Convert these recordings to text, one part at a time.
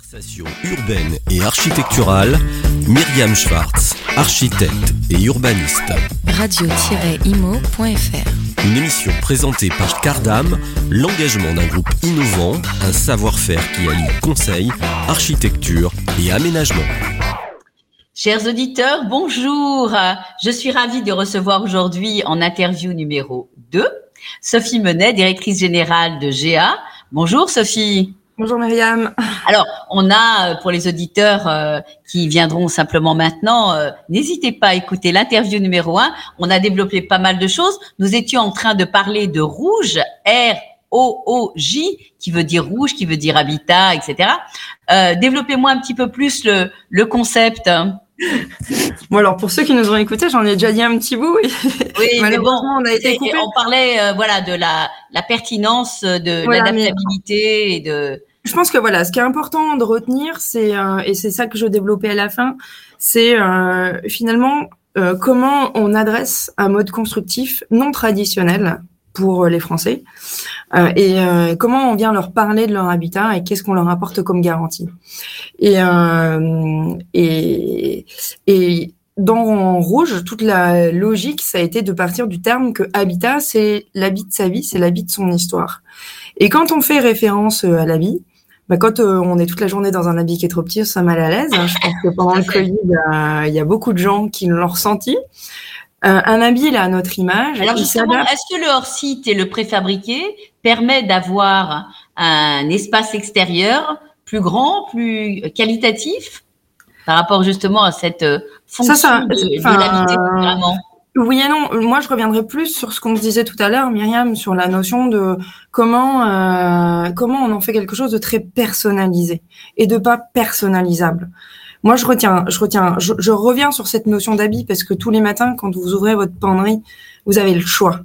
Conversation urbaine et architecturale, Myriam Schwartz, architecte et urbaniste. Radio-imo.fr Une émission présentée par Cardam, l'engagement d'un groupe innovant, un savoir-faire qui allie conseil, architecture et aménagement. Chers auditeurs, bonjour. Je suis ravie de recevoir aujourd'hui en interview numéro 2 Sophie Menet, directrice générale de GA. Bonjour Sophie. Bonjour Myriam. Alors, on a euh, pour les auditeurs euh, qui viendront simplement maintenant, euh, n'hésitez pas à écouter l'interview numéro un. On a développé pas mal de choses. Nous étions en train de parler de rouge, R O-O-J, qui veut dire rouge, qui veut dire habitat, etc. Développez-moi un petit peu plus le, le concept. Bon alors pour ceux qui nous ont écoutés, j'en ai déjà dit un petit bout. Oui, malheureusement on a été coupé. On parlait voilà de la, la pertinence de l'adaptabilité et de je pense que voilà, ce qui est important de retenir, c'est euh, et c'est ça que je développais à la fin, c'est euh, finalement euh, comment on adresse un mode constructif non traditionnel pour les Français et comment on vient leur parler de leur habitat et qu'est-ce qu'on leur apporte comme garantie. Et dans rouge, toute la logique, ça a été de partir du terme que habitat, c'est l'habit de sa vie, c'est l'habit de son histoire. Et quand on fait référence à la vie, bah, quand euh, on est toute la journée dans un habit qui est trop petit, on se mal à l'aise. Je pense que pendant le Covid, euh, il y a beaucoup de gens qui l'ont ressenti. Euh, un habit, il a notre image. Alors justement, est-ce que le hors-site et le préfabriqué permet d'avoir un espace extérieur plus grand, plus qualitatif par rapport justement à cette fonction ça, ça, de, de vraiment? Oui et non. Moi, je reviendrai plus sur ce qu'on se disait tout à l'heure, Myriam, sur la notion de comment euh, comment on en fait quelque chose de très personnalisé et de pas personnalisable. Moi, je retiens, je retiens, je, reviens sur cette notion d'habit parce que tous les matins, quand vous ouvrez votre penderie, vous avez le choix.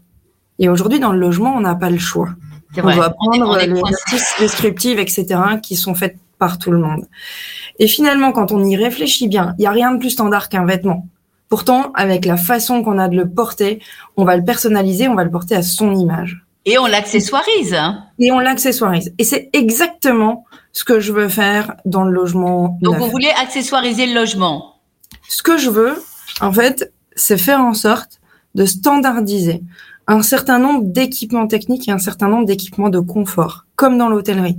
Et aujourd'hui, dans le logement, on n'a pas le choix. On doit prendre les astuces descriptives, etc., qui sont faites par tout le monde. Et finalement, quand on y réfléchit bien, il y a rien de plus standard qu'un vêtement. Pourtant, avec la façon qu'on a de le porter, on va le personnaliser, on va le porter à son image. Et on l'accessoirise. Et on l'accessoirise. Et c'est exactement ce que je veux faire dans le logement. Donc vous voulez accessoiriser le logement Ce que je veux, en fait, c'est faire en sorte de standardiser un certain nombre d'équipements techniques et un certain nombre d'équipements de confort, comme dans l'hôtellerie.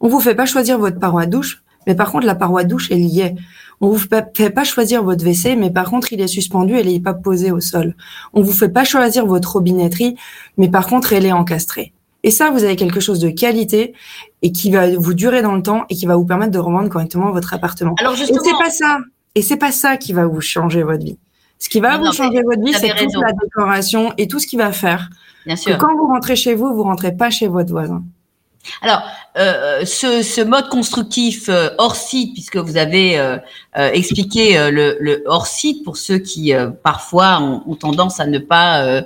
On vous fait pas choisir votre paroi douche, mais par contre la paroi douche elle y est. On vous fait pas choisir votre WC, mais par contre, il est suspendu, elle n'est pas posée au sol. On vous fait pas choisir votre robinetterie, mais par contre, elle est encastrée. Et ça, vous avez quelque chose de qualité et qui va vous durer dans le temps et qui va vous permettre de revendre correctement votre appartement. Alors justement, et c'est pas ça. Et c'est pas ça qui va vous changer votre vie. Ce qui va vous changer votre vie, c'est toute la décoration et tout ce qui va faire. Bien sûr. Que quand vous rentrez chez vous, vous rentrez pas chez votre voisin. Alors, euh, ce, ce, mode constructif euh, hors site, puisque vous avez euh, euh expliqué euh, le, le, hors site pour ceux qui parfois ont, ont, tendance à ne pas,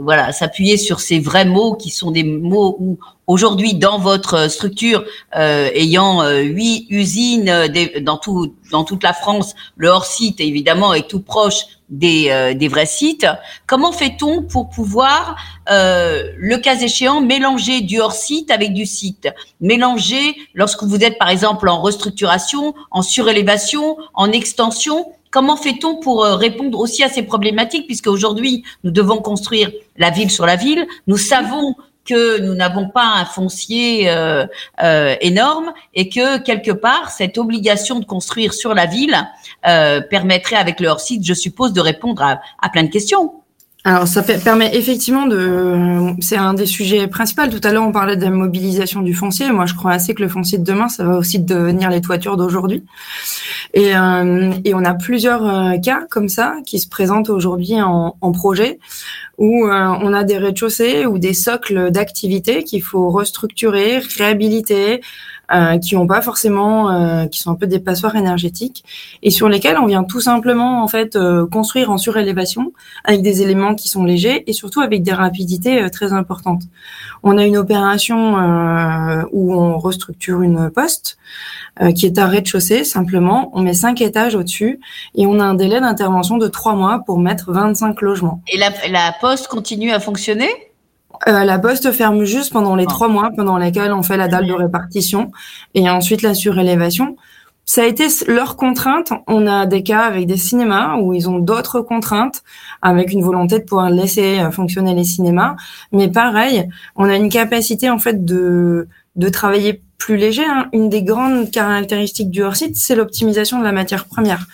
voilà, s'appuyer sur ces vrais mots qui sont des mots où aujourd'hui dans votre structure ayant huit usines dans tout dans toute la France, le hors site évidemment est tout proche des, euh, des vrais sites. Comment fait-on pour pouvoir, euh, le cas échéant, mélanger du hors-site avec du site? Mélanger, lorsque vous êtes par exemple en restructuration, en surélévation, en extension, comment fait-on pour euh, répondre aussi à ces problématiques? Puisque aujourd'hui, nous devons construire la ville sur la ville. Nous savons que nous n'avons pas un foncier euh, euh, énorme et que quelque part cette obligation de construire sur la ville euh, permettrait avec leur site, je suppose, de répondre à plein de questions. Alors, ça permet effectivement de. C'est un des sujets principaux. Tout à l'heure, on parlait de la mobilisation du foncier. Moi, je crois assez que le foncier de demain, ça va aussi devenir les toitures d'aujourd'hui. Et, euh, et, on a plusieurs euh, cas comme ça qui se présentent aujourd'hui en, en, projet où euh, on a des rez-de-chaussée ou des socles d'activité qu'il faut restructurer, réhabiliter, euh, qui ont pas forcément, euh, qui sont un peu des passoires énergétiques et sur lesquels on vient tout simplement en fait euh, construire en surélévation avec des éléments qui sont légers et surtout avec des rapidités très importantes. On a une opération où on restructure une poste qui est un rez-de-chaussée simplement. On met cinq étages au-dessus et on a un délai d'intervention de trois mois pour mettre 25 logements. Et la, la poste continue à fonctionner? Euh, La Poste ferme juste pendant les ah. trois mois pendant lesquels on fait la dalle de répartition et ensuite la surélévation. Ça a été leur contrainte. On a des cas avec des cinémas où ils ont d'autres contraintes, avec une volonté de pouvoir laisser euh, fonctionner les cinémas. Mais pareil, on a une capacité en fait de de travailler plus léger. Hein. Une des grandes caractéristiques du hors-site, c'est l'optimisation de la matière première.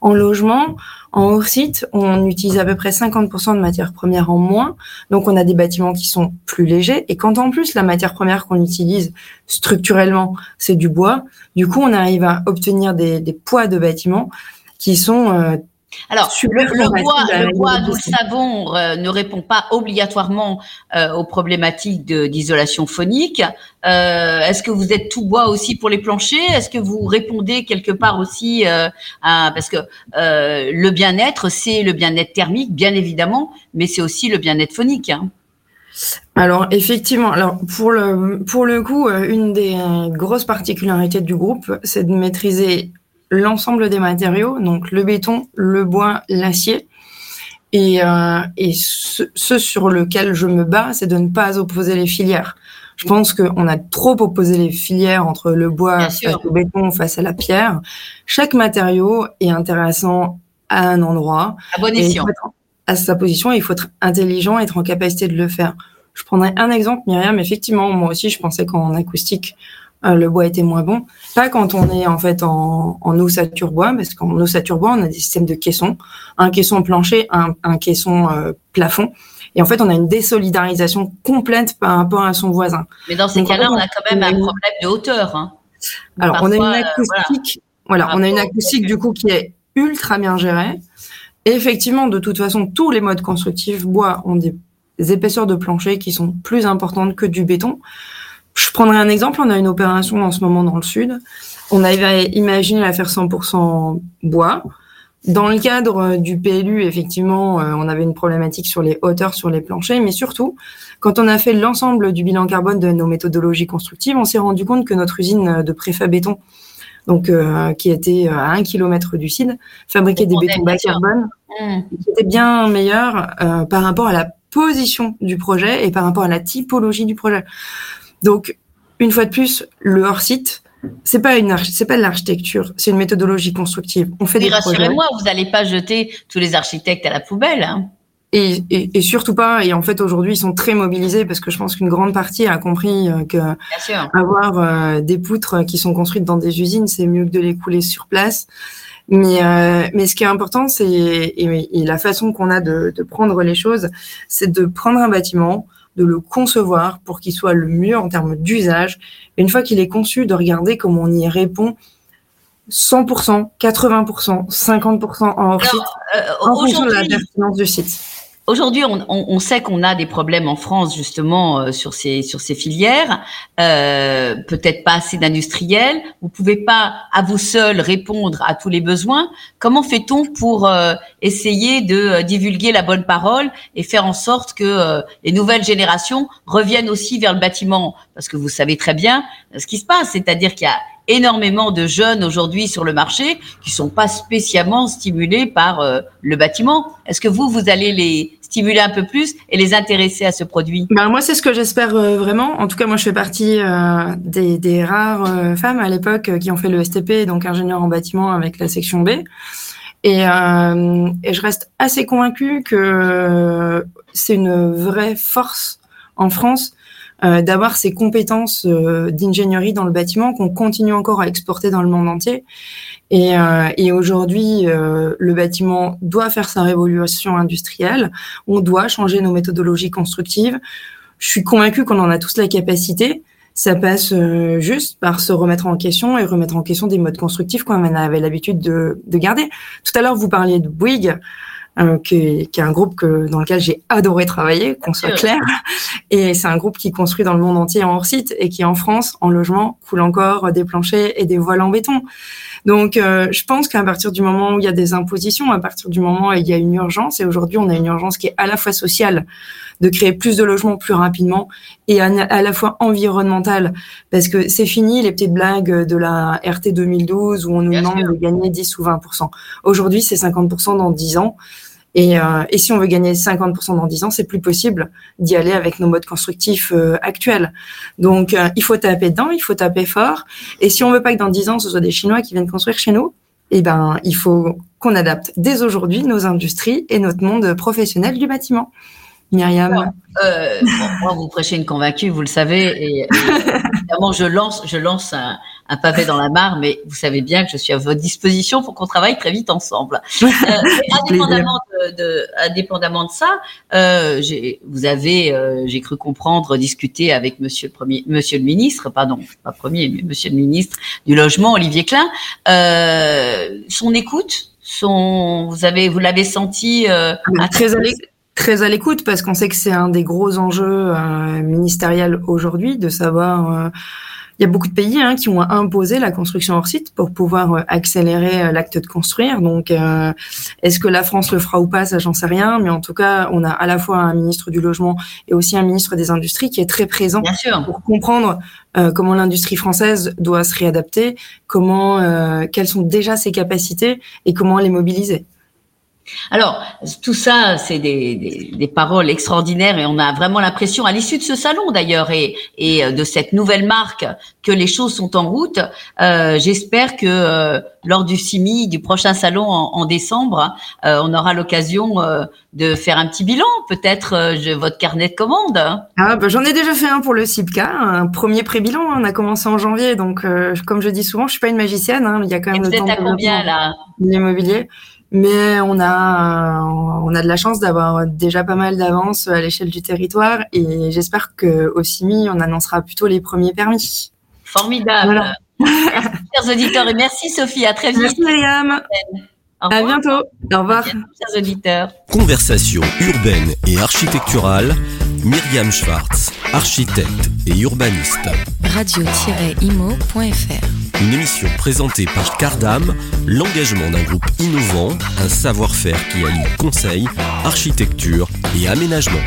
En logement, en hors-site, on utilise à peu près 50% de matière première en moins. Donc, on a des bâtiments qui sont plus légers. Et quand en plus, la matière première qu'on utilise structurellement, c'est du bois, du coup, on arrive à obtenir des, des poids de bâtiments qui sont euh, alors, le, bois, le bois, nous le savons, euh, ne répond pas obligatoirement euh, aux problématiques d'isolation phonique. Euh, Est-ce que vous êtes tout bois aussi pour les planchers? Est-ce que vous répondez quelque part aussi euh, à parce que le bien-être, c'est le bien-être thermique, bien évidemment, mais c'est aussi le bien-être phonique. Hein. Alors effectivement, alors pour le pour le coup, une des grosses particularités du groupe, c'est de maîtriser l'ensemble des matériaux, donc le béton, le bois, l'acier. Et, euh, et ce, sur lequel je me bats, c'est de ne pas opposer les filières. Je pense qu'on a trop opposé les filières entre le bois face au béton, face à la pierre. Chaque matériau est intéressant à un endroit. À bon escient. À sa position, il faut être intelligent, être en capacité de le faire. Je prendrai un exemple, Myriam. Effectivement, moi aussi, je pensais qu'en acoustique, le bois était moins bon. Pas quand on est en fait en, en ossature bois, parce qu'en ossature bois, on a des systèmes de caissons, un caisson plancher, un, un caisson euh, plafond. Et en fait, on a une désolidarisation complète par rapport à son voisin. Mais dans ces cas-là, on a quand même un problème de hauteur. Hein. Alors, on a une euh, acoustique, voilà, on a une acoustique du coup qui est ultra bien gérée. Et effectivement, de toute façon, tous les modes constructifs bois ont des épaisseurs de plancher qui sont plus importantes que du béton. Je prendrai un exemple. On a une opération en ce moment dans le sud. On avait imaginé la faire 100% bois. Dans le cadre du PLU, effectivement, euh, on avait une problématique sur les hauteurs, sur les planchers, mais surtout, quand on a fait l'ensemble du bilan carbone de nos méthodologies constructives, on s'est rendu compte que notre usine de préfab béton, donc euh, qui était à un kilomètre du site, fabriquait des bétons bas carbone, mmh. qui étaient bien meilleurs euh, par rapport à la position du projet et par rapport à la typologie du projet. Donc, une fois de plus, le hors-site, c'est pas une c'est pas de l'architecture, c'est une méthodologie constructive. On fait des rassurez-moi, vous n'allez pas jeter tous les architectes à la poubelle. Hein. Et, et, surtout pas. Et en fait, aujourd'hui, ils sont très mobilisés parce que je pense qu'une grande partie a compris euh, que avoir euh, des poutres qui sont construites dans des usines, c'est mieux que de les couler sur place. Mais, euh, mais ce qui est important, c'est et, la façon qu'on a de, de prendre les choses, c'est de prendre un bâtiment, de le concevoir pour qu'il soit le mieux en termes d'usage. Une fois qu'il est conçu, de regarder comment on y répond 100%, 80%, 50% en hors site, euh, en fonction de la pertinence du site. Aujourd'hui, on, on, sait qu'on a des problèmes en France justement euh, sur ces sur ces filières, euh, peut-être pas assez d'industriels. Vous pouvez pas à vous seul répondre à tous les besoins. Comment fait-on pour euh, essayer de euh, divulguer la bonne parole et faire en sorte que les nouvelles générations reviennent aussi vers le bâtiment? Parce que vous savez très bien ce qui se passe, c'est-à-dire qu'il y a énormément de jeunes aujourd'hui sur le marché qui sont pas spécialement stimulés par le bâtiment. Est-ce que vous, vous allez les stimuler un peu plus et les intéresser à ce produit? Ben, Moi, c'est ce que j'espère euh, vraiment. En tout cas, moi, je fais partie euh, des, rares euh, femmes à l'époque qui ont fait le STP, donc ingénieur en bâtiment avec la section B. Et, je reste assez convaincue que c'est une vraie force en France euh, d'avoir ces compétences euh, d'ingénierie dans le bâtiment qu'on continue encore à exporter dans le monde entier. Et, euh, et aujourd'hui, le bâtiment doit faire sa révolution industrielle. On doit changer nos méthodologies constructives. Je suis convaincue qu'on en a tous la capacité. Ça passe juste par se remettre en question et remettre en question des modes constructifs qu'on avait l'habitude de, de garder. Tout à l'heure, vous parliez de Bouygues. Euh, qui, est, un groupe que, dans lequel j'ai adoré travailler, qu'on soit clair. Et c'est un groupe qui construit dans le monde entier en hors site et qui en France, en logement, coule encore des planchers et des voiles en béton. Donc, euh, je pense qu'à partir du moment où il y a des impositions, à partir du moment où il y a une urgence, et aujourd'hui on a une urgence qui est à la fois sociale, de créer plus de logements plus rapidement, et à, la fois environnementale, parce que c'est fini les petites blagues de la RT 2012 où on nous demande de gagner 10 ou 20% Aujourd'hui, c'est 50% dans 10 ans. Et, euh, et, si on veut gagner 50% dans 10 ans, c'est plus possible d'y aller avec nos modes constructifs euh, actuels. Donc, euh, il faut taper dedans, il faut taper fort. Et si on veut pas que dans 10 ans, ce soit des Chinois qui viennent construire chez nous, eh ben, il faut qu'on adapte dès aujourd'hui nos industries et notre monde professionnel du bâtiment. Myriam euh, Moi, vous prêchez une convaincue, vous le savez. Et, évidemment, je lance, je lance un, un, pavé dans la mare, mais vous savez bien que je suis à votre disposition pour qu'on travaille très vite ensemble. Euh, indépendamment, de, de, indépendamment de ça, euh, vous avez, euh, j'ai cru comprendre, discuté avec Monsieur le Premier, Monsieur le Ministre, pardon, pas Premier, mais Monsieur le Ministre du Logement, Olivier Klein. Euh, son écoute, son, vous avez, vous l'avez senti euh, ah, très très à l'écoute parce qu'on sait que c'est un des gros enjeux euh, ministériels aujourd'hui de savoir. Euh, il y a beaucoup de pays hein, qui ont imposé la construction hors site pour pouvoir euh, accélérer euh, l'acte de construire. Donc, euh, est-ce que la France le fera ou pas Ça, j'en sais rien. Mais en tout cas, on a à la fois un ministre du logement et aussi un ministre des industries qui est très présent pour comprendre comment l'industrie française doit se réadapter, comment, quelles sont déjà ses capacités et comment les mobiliser. Alors, tout ça, c'est des, des, des, paroles extraordinaires et on a vraiment l'impression, à l'issue de ce salon d'ailleurs et, et, euh, de cette nouvelle marque, que les choses sont en route. Euh, J'espère que euh, lors du CIMI, du prochain salon en, en décembre, euh, on aura l'occasion euh, de faire un petit bilan, peut-être votre carnet de commandes. Ah, bah, J'en ai déjà fait un pour le CIPCA, un premier pré-bilan. On a commencé en janvier, donc comme je dis souvent, je suis pas une magicienne. Hein, il y a quand même et le temps à combien là? L'immobilier. Mais on a, on a de la chance d'avoir déjà pas mal d'avance à l'échelle du territoire et j'espère qu'au CIMI, on annoncera plutôt les premiers permis. Formidable. chers auditeurs, et merci Sophie. À très vite. Merci Myriam. À bientôt. Au revoir. chers auditeurs. Conversation urbaine et architecturale. Myriam Schwartz, architecte et urbaniste. Radio-imo.fr Une émission présentée par Cardam, l'engagement d'un groupe innovant, un savoir-faire qui allie conseil, architecture et aménagement.